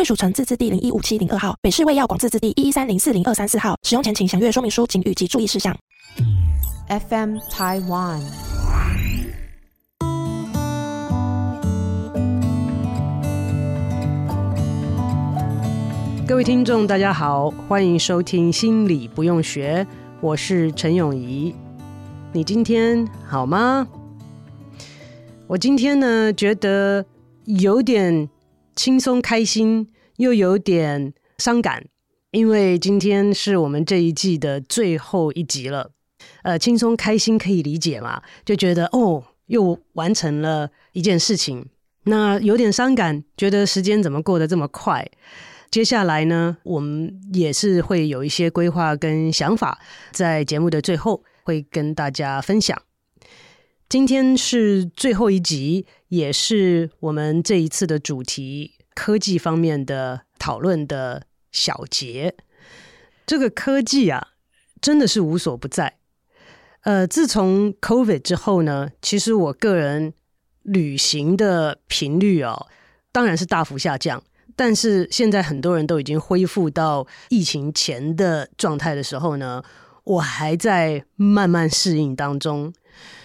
贵属城自治地零一五七零二号，北市卫药广自治地一一三零四零二三四号。使用前请详阅说明书、警语及注意事项。FM Taiwan。各位听众，大家好，欢迎收听《心理不用学》，我是陈永仪。你今天好吗？我今天呢，觉得有点轻松开心，又有点伤感，因为今天是我们这一季的最后一集了。呃，轻松开心可以理解嘛，就觉得哦，又完成了一件事情。那有点伤感，觉得时间怎么过得这么快？接下来呢，我们也是会有一些规划跟想法，在节目的最后。会跟大家分享。今天是最后一集，也是我们这一次的主题——科技方面的讨论的小结。这个科技啊，真的是无所不在。呃，自从 COVID 之后呢，其实我个人旅行的频率哦，当然是大幅下降。但是现在很多人都已经恢复到疫情前的状态的时候呢，我还在慢慢适应当中，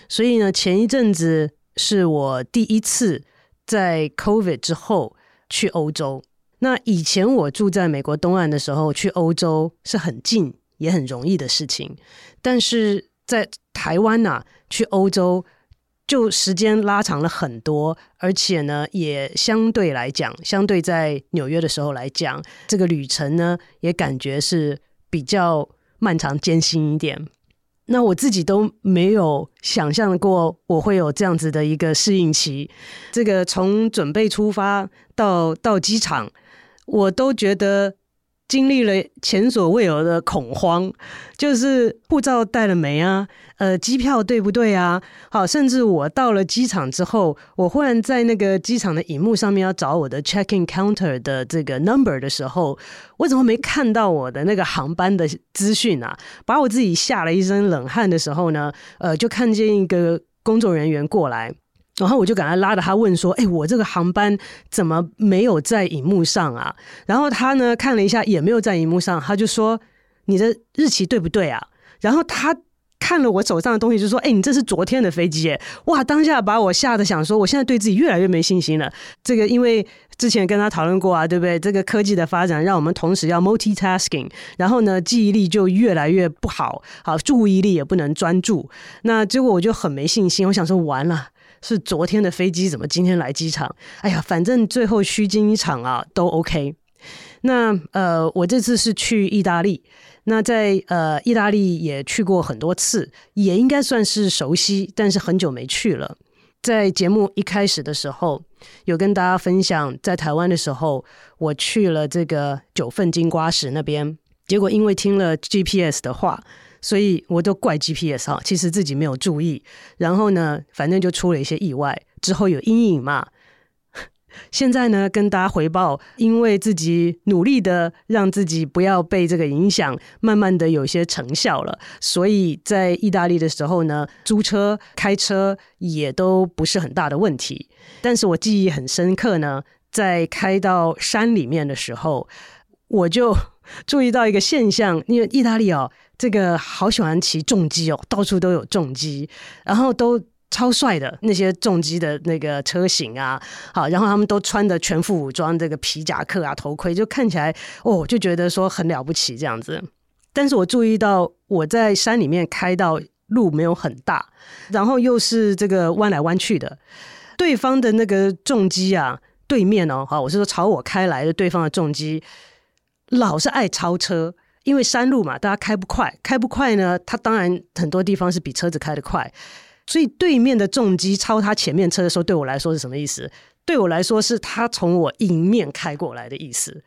所以呢，前一阵子是我第一次在 COVID 之后去欧洲。那以前我住在美国东岸的时候，去欧洲是很近也很容易的事情，但是在台湾呐、啊，去欧洲就时间拉长了很多，而且呢，也相对来讲，相对在纽约的时候来讲，这个旅程呢，也感觉是比较。漫长艰辛一点，那我自己都没有想象过我会有这样子的一个适应期。这个从准备出发到到机场，我都觉得。经历了前所未有的恐慌，就是护照带了没啊？呃，机票对不对啊？好，甚至我到了机场之后，我忽然在那个机场的荧幕上面要找我的 check-in counter 的这个 number 的时候，我怎么没看到我的那个航班的资讯啊？把我自己吓了一身冷汗的时候呢，呃，就看见一个工作人员过来。然后我就赶快拉着他问说：“哎，我这个航班怎么没有在荧幕上啊？”然后他呢看了一下，也没有在荧幕上，他就说：“你的日期对不对啊？”然后他看了我手上的东西，就说：“哎，你这是昨天的飞机耶！”哇，当下把我吓得想说，我现在对自己越来越没信心了。这个因为之前跟他讨论过啊，对不对？这个科技的发展让我们同时要 multitasking，然后呢记忆力就越来越不好，好，注意力也不能专注。那结果我就很没信心，我想说完了。是昨天的飞机，怎么今天来机场？哎呀，反正最后虚惊一场啊，都 OK。那呃，我这次是去意大利，那在呃意大利也去过很多次，也应该算是熟悉，但是很久没去了。在节目一开始的时候，有跟大家分享，在台湾的时候，我去了这个九份金瓜石那边，结果因为听了 GPS 的话。所以我都怪 GPS 哈，其实自己没有注意，然后呢，反正就出了一些意外，之后有阴影嘛。现在呢，跟大家回报，因为自己努力的让自己不要被这个影响，慢慢的有些成效了。所以在意大利的时候呢，租车、开车也都不是很大的问题。但是我记忆很深刻呢，在开到山里面的时候，我就 注意到一个现象，因为意大利哦。这个好喜欢骑重机哦，到处都有重机，然后都超帅的那些重机的那个车型啊，好，然后他们都穿的全副武装，这个皮夹克啊、头盔，就看起来哦，就觉得说很了不起这样子。但是我注意到我在山里面开到路没有很大，然后又是这个弯来弯去的，对方的那个重机啊，对面哦，好，我是说朝我开来的对方的重机，老是爱超车。因为山路嘛，大家开不快，开不快呢，他当然很多地方是比车子开得快，所以对面的重机超他前面车的时候，对我来说是什么意思？对我来说是他从我迎面开过来的意思。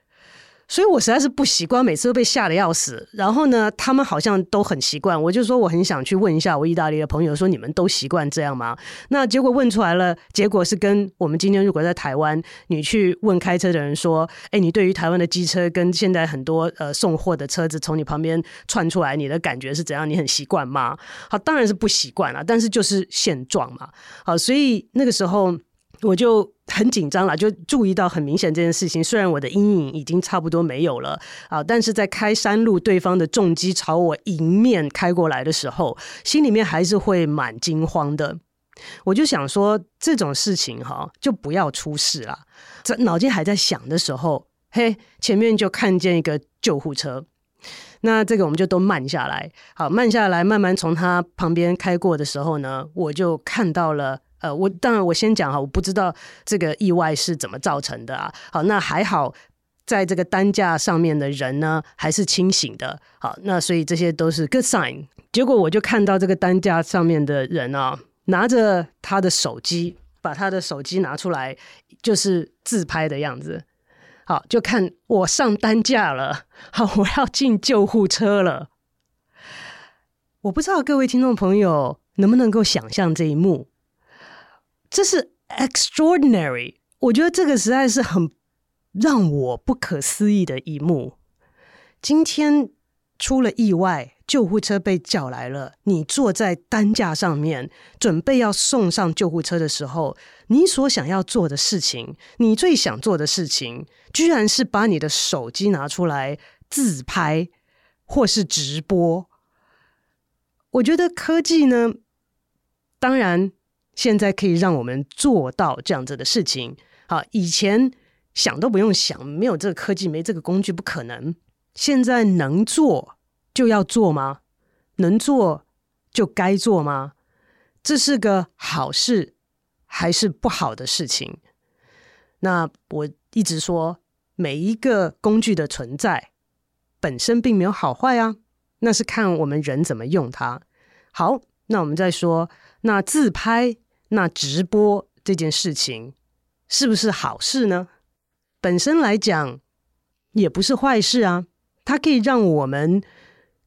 所以我实在是不习惯，每次都被吓得要死。然后呢，他们好像都很习惯。我就说我很想去问一下我意大利的朋友，说你们都习惯这样吗？那结果问出来了，结果是跟我们今天如果在台湾，你去问开车的人说，哎，你对于台湾的机车跟现在很多呃送货的车子从你旁边窜出来，你的感觉是怎样？你很习惯吗？好，当然是不习惯了，但是就是现状嘛。好，所以那个时候。我就很紧张了，就注意到很明显这件事情。虽然我的阴影已经差不多没有了啊，但是在开山路，对方的重机朝我迎面开过来的时候，心里面还是会蛮惊慌的。我就想说，这种事情哈，就不要出事了。这脑筋还在想的时候，嘿，前面就看见一个救护车。那这个我们就都慢下来，好，慢下来，慢慢从他旁边开过的时候呢，我就看到了。呃，我当然我先讲哈，我不知道这个意外是怎么造成的啊。好，那还好，在这个担架上面的人呢还是清醒的。好，那所以这些都是 good sign。结果我就看到这个担架上面的人啊，拿着他的手机，把他的手机拿出来，就是自拍的样子。好，就看我上担架了，好，我要进救护车了。我不知道各位听众朋友能不能够想象这一幕。这是 extraordinary，我觉得这个实在是很让我不可思议的一幕。今天出了意外，救护车被叫来了，你坐在担架上面，准备要送上救护车的时候，你所想要做的事情，你最想做的事情，居然是把你的手机拿出来自拍或是直播。我觉得科技呢，当然。现在可以让我们做到这样子的事情，好，以前想都不用想，没有这个科技，没这个工具，不可能。现在能做就要做吗？能做就该做吗？这是个好事还是不好的事情？那我一直说，每一个工具的存在本身并没有好坏啊，那是看我们人怎么用它。好，那我们再说，那自拍。那直播这件事情是不是好事呢？本身来讲也不是坏事啊，它可以让我们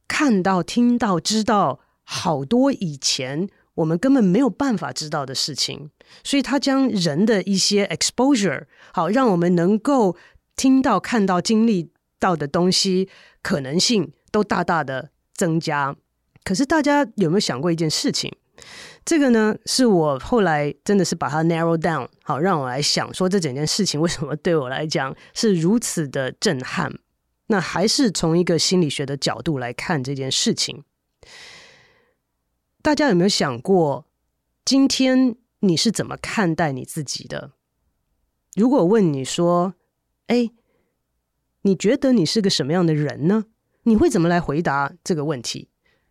看到、听到、知道好多以前我们根本没有办法知道的事情，所以它将人的一些 exposure，好，让我们能够听到、看到、经历到的东西可能性都大大的增加。可是大家有没有想过一件事情？这个呢，是我后来真的是把它 narrow down，好，让我来想说这整件事情为什么对我来讲是如此的震撼。那还是从一个心理学的角度来看这件事情。大家有没有想过，今天你是怎么看待你自己的？如果问你说，哎，你觉得你是个什么样的人呢？你会怎么来回答这个问题？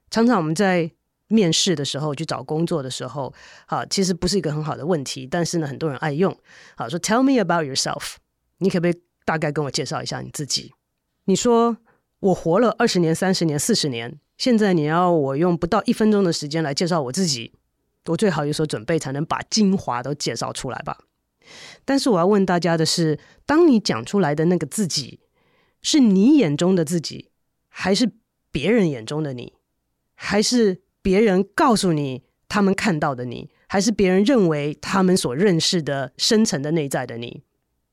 常常我们在面试的时候，去找工作的时候，好，其实不是一个很好的问题，但是呢，很多人爱用。好，说 Tell me about yourself，你可不可以大概跟我介绍一下你自己？你说我活了二十年、三十年、四十年，现在你要我用不到一分钟的时间来介绍我自己，我最好有所准备，才能把精华都介绍出来吧。但是我要问大家的是，当你讲出来的那个自己，是你眼中的自己，还是别人眼中的你，还是？别人告诉你他们看到的你，还是别人认为他们所认识的深层的内在的你？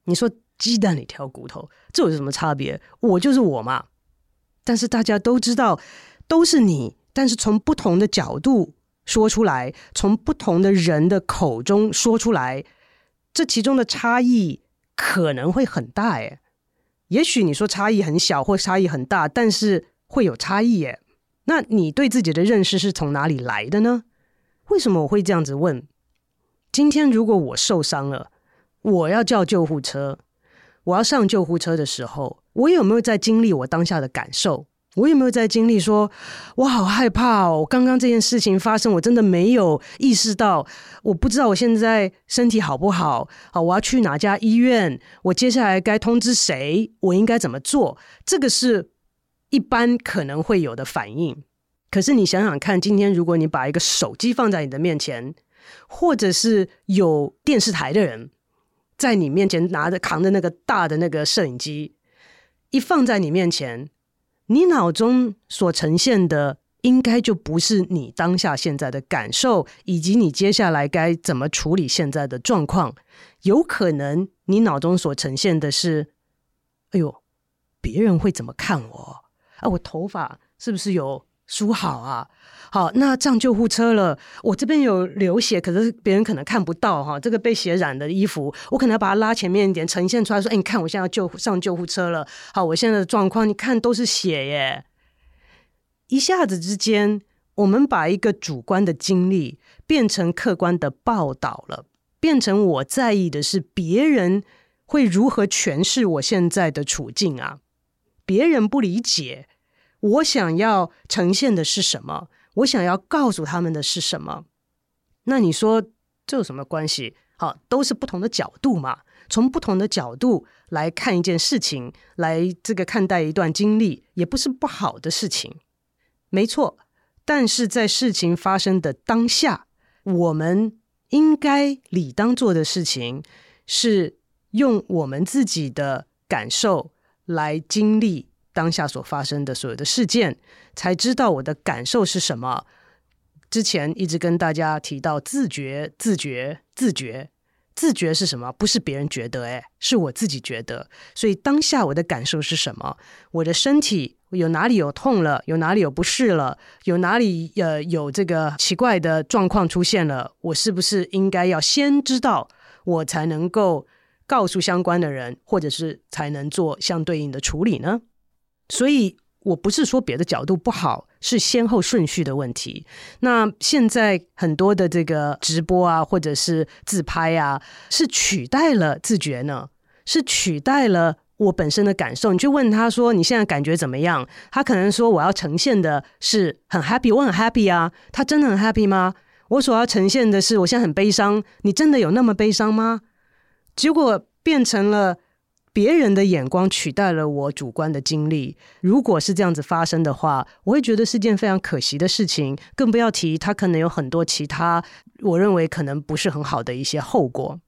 你说鸡蛋里挑骨头，这有什么差别？我就是我嘛。但是大家都知道都是你，但是从不同的角度说出来，从不同的人的口中说出来，这其中的差异可能会很大诶。也许你说差异很小或差异很大，但是会有差异耶。那你对自己的认识是从哪里来的呢？为什么我会这样子问？今天如果我受伤了，我要叫救护车，我要上救护车的时候，我有没有在经历我当下的感受？我有没有在经历说，我好害怕哦，刚刚这件事情发生，我真的没有意识到，我不知道我现在身体好不好？好，我要去哪家医院？我接下来该通知谁？我应该怎么做？这个是。一般可能会有的反应，可是你想想看，今天如果你把一个手机放在你的面前，或者是有电视台的人在你面前拿着扛着那个大的那个摄影机，一放在你面前，你脑中所呈现的应该就不是你当下现在的感受，以及你接下来该怎么处理现在的状况。有可能你脑中所呈现的是：哎呦，别人会怎么看我？啊，我头发是不是有梳好啊？好，那上救护车了，我这边有流血，可是别人可能看不到哈。这个被血染的衣服，我可能要把它拉前面一点，呈现出来说：“哎，你看，我现在要救上救护车了。好，我现在的状况，你看都是血耶。”一下子之间，我们把一个主观的经历变成客观的报道了，变成我在意的是别人会如何诠释我现在的处境啊？别人不理解我想要呈现的是什么？我想要告诉他们的是什么？那你说这有什么关系？好，都是不同的角度嘛。从不同的角度来看一件事情，来这个看待一段经历，也不是不好的事情。没错，但是在事情发生的当下，我们应该理当做的事情是用我们自己的感受来经历。当下所发生的所有的事件，才知道我的感受是什么。之前一直跟大家提到自觉、自觉、自觉、自觉是什么？不是别人觉得，诶，是我自己觉得。所以当下我的感受是什么？我的身体有哪里有痛了？有哪里有不适了？有哪里呃有这个奇怪的状况出现了？我是不是应该要先知道，我才能够告诉相关的人，或者是才能做相对应的处理呢？所以，我不是说别的角度不好，是先后顺序的问题。那现在很多的这个直播啊，或者是自拍啊，是取代了自觉呢？是取代了我本身的感受？你去问他说：“你现在感觉怎么样？”他可能说：“我要呈现的是很 happy，我很 happy 啊。”他真的很 happy 吗？我所要呈现的是我现在很悲伤，你真的有那么悲伤吗？结果变成了。别人的眼光取代了我主观的经历，如果是这样子发生的话，我会觉得是件非常可惜的事情。更不要提他可能有很多其他，我认为可能不是很好的一些后果。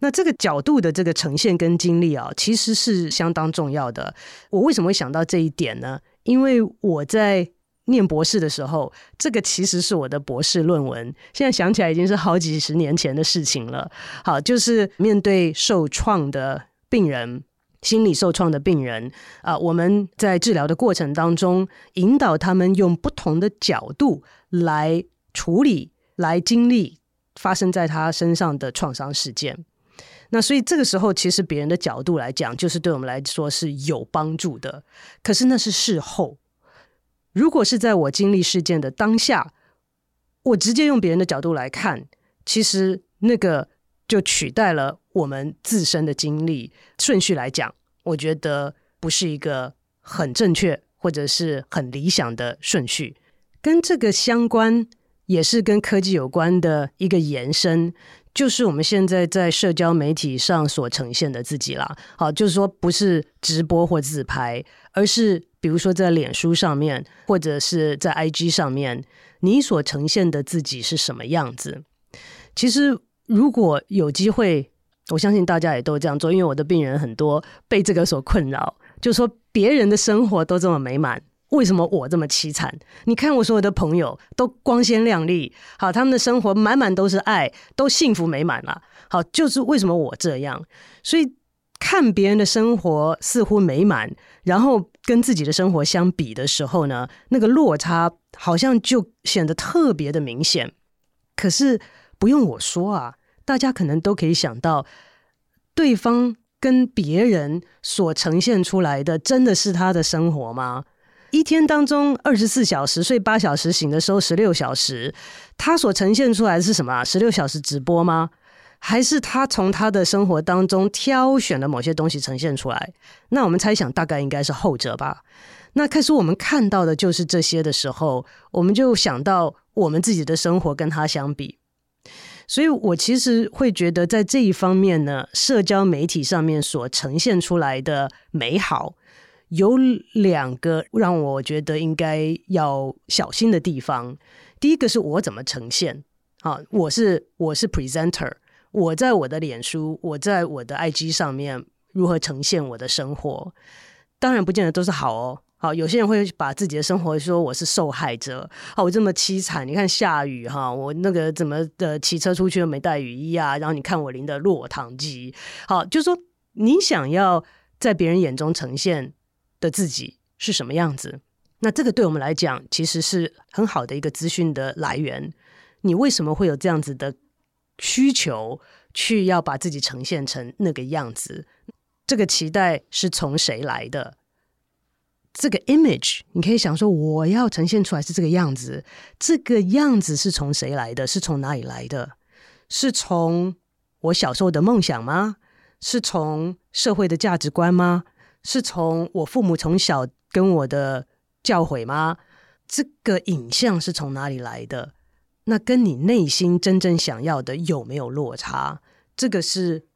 那这个角度的这个呈现跟经历啊，其实是相当重要的。我为什么会想到这一点呢？因为我在念博士的时候，这个其实是我的博士论文。现在想起来已经是好几十年前的事情了。好，就是面对受创的。病人心理受创的病人啊，我们在治疗的过程当中，引导他们用不同的角度来处理、来经历发生在他身上的创伤事件。那所以这个时候，其实别人的角度来讲，就是对我们来说是有帮助的。可是那是事后，如果是在我经历事件的当下，我直接用别人的角度来看，其实那个就取代了。我们自身的经历顺序来讲，我觉得不是一个很正确或者是很理想的顺序。跟这个相关，也是跟科技有关的一个延伸，就是我们现在在社交媒体上所呈现的自己啦。好，就是说不是直播或自拍，而是比如说在脸书上面，或者是在 IG 上面，你所呈现的自己是什么样子？其实如果有机会。我相信大家也都这样做，因为我的病人很多被这个所困扰，就说别人的生活都这么美满，为什么我这么凄惨？你看我所有的朋友都光鲜亮丽，好，他们的生活满满都是爱，都幸福美满了。好，就是为什么我这样？所以看别人的生活似乎美满，然后跟自己的生活相比的时候呢，那个落差好像就显得特别的明显。可是不用我说啊。大家可能都可以想到，对方跟别人所呈现出来的，真的是他的生活吗？一天当中二十四小时，睡八小时，醒的时候十六小时，他所呈现出来的是什么？十六小时直播吗？还是他从他的生活当中挑选了某些东西呈现出来？那我们猜想，大概应该是后者吧。那开始我们看到的就是这些的时候，我们就想到我们自己的生活跟他相比。所以，我其实会觉得，在这一方面呢，社交媒体上面所呈现出来的美好，有两个让我觉得应该要小心的地方。第一个是我怎么呈现，啊，我是我是 presenter，我在我的脸书，我在我的 IG 上面如何呈现我的生活，当然不见得都是好哦。好，有些人会把自己的生活说我是受害者，好，我这么凄惨，你看下雨哈，我那个怎么的骑车出去又没带雨衣啊，然后你看我淋的落汤鸡，好，就是说你想要在别人眼中呈现的自己是什么样子，那这个对我们来讲其实是很好的一个资讯的来源。你为什么会有这样子的需求去要把自己呈现成那个样子？这个期待是从谁来的？这个 image 你可以想说，我要呈现出来是这个样子，这个样子是从谁来的？是从哪里来的？是从我小时候的梦想吗？是从社会的价值观吗？是从我父母从小跟我的教诲吗？这个影像是从哪里来的？那跟你内心真正想要的有没有落差？这个是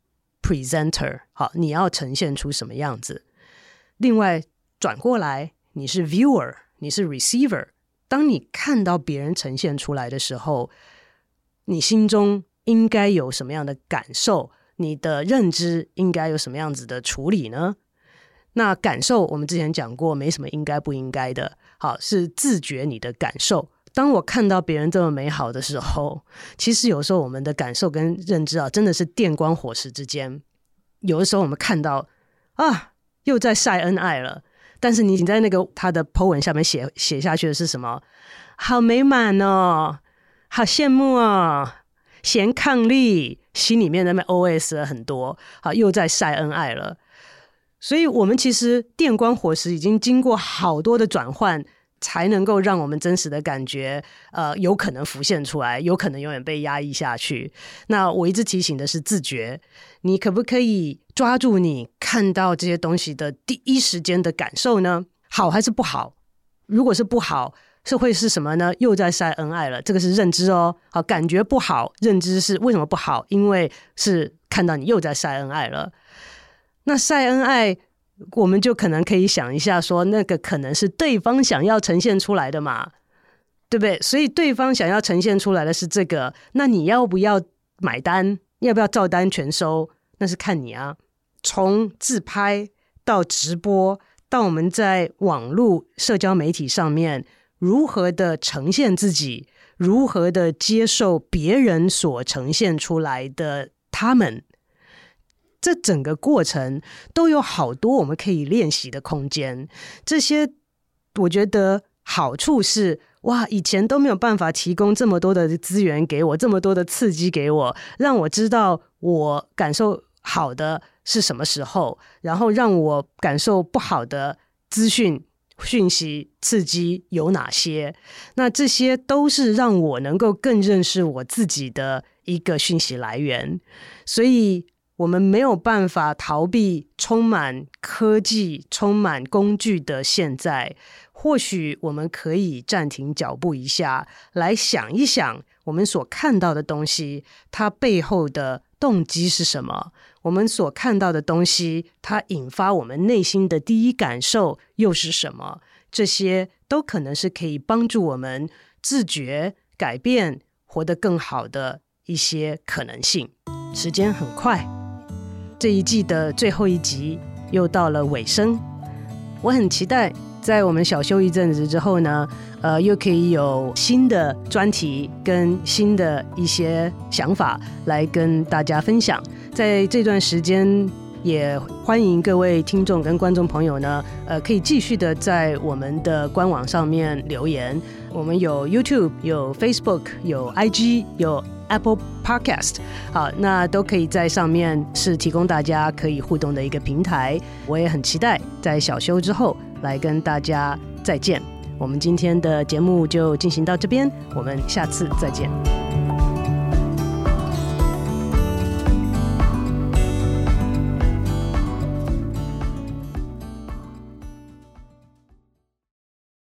presenter，好，你要呈现出什么样子？另外转过来，你是 viewer，你是 receiver。当你看到别人呈现出来的时候，你心中应该有什么样的感受？你的认知应该有什么样子的处理呢？那感受我们之前讲过，没什么应该不应该的，好，是自觉你的感受。当我看到别人这么美好的时候，其实有时候我们的感受跟认知啊，真的是电光火石之间。有的时候我们看到啊，又在晒恩爱了，但是你你在那个他的 po 文下面写写下去的是什么？好美满哦，好羡慕哦，嫌伉俪，心里面那边 OS 了很多，好，又在晒恩爱了。所以，我们其实电光火石已经经过好多的转换。才能够让我们真实的感觉，呃，有可能浮现出来，有可能永远被压抑下去。那我一直提醒的是自觉，你可不可以抓住你看到这些东西的第一时间的感受呢？好还是不好？如果是不好，是会是什么呢？又在晒恩爱了，这个是认知哦。好，感觉不好，认知是为什么不好？因为是看到你又在晒恩爱了。那晒恩爱。我们就可能可以想一下，说那个可能是对方想要呈现出来的嘛，对不对？所以对方想要呈现出来的是这个，那你要不要买单？要不要照单全收？那是看你啊。从自拍到直播，到我们在网络社交媒体上面如何的呈现自己，如何的接受别人所呈现出来的他们。这整个过程都有好多我们可以练习的空间。这些我觉得好处是，哇，以前都没有办法提供这么多的资源给我，这么多的刺激给我，让我知道我感受好的是什么时候，然后让我感受不好的资讯、讯息、刺激有哪些。那这些都是让我能够更认识我自己的一个讯息来源，所以。我们没有办法逃避充满科技、充满工具的现在。或许我们可以暂停脚步一下，来想一想我们所看到的东西，它背后的动机是什么？我们所看到的东西，它引发我们内心的第一感受又是什么？这些都可能是可以帮助我们自觉改变、活得更好的一些可能性。时间很快。这一季的最后一集又到了尾声，我很期待在我们小休一阵子之后呢，呃，又可以有新的专题跟新的一些想法来跟大家分享。在这段时间，也欢迎各位听众跟观众朋友呢，呃，可以继续的在我们的官网上面留言。我们有 YouTube，有 Facebook，有 IG，有。Apple Podcast，好，那都可以在上面是提供大家可以互动的一个平台。我也很期待在小休之后来跟大家再见。我们今天的节目就进行到这边，我们下次再见。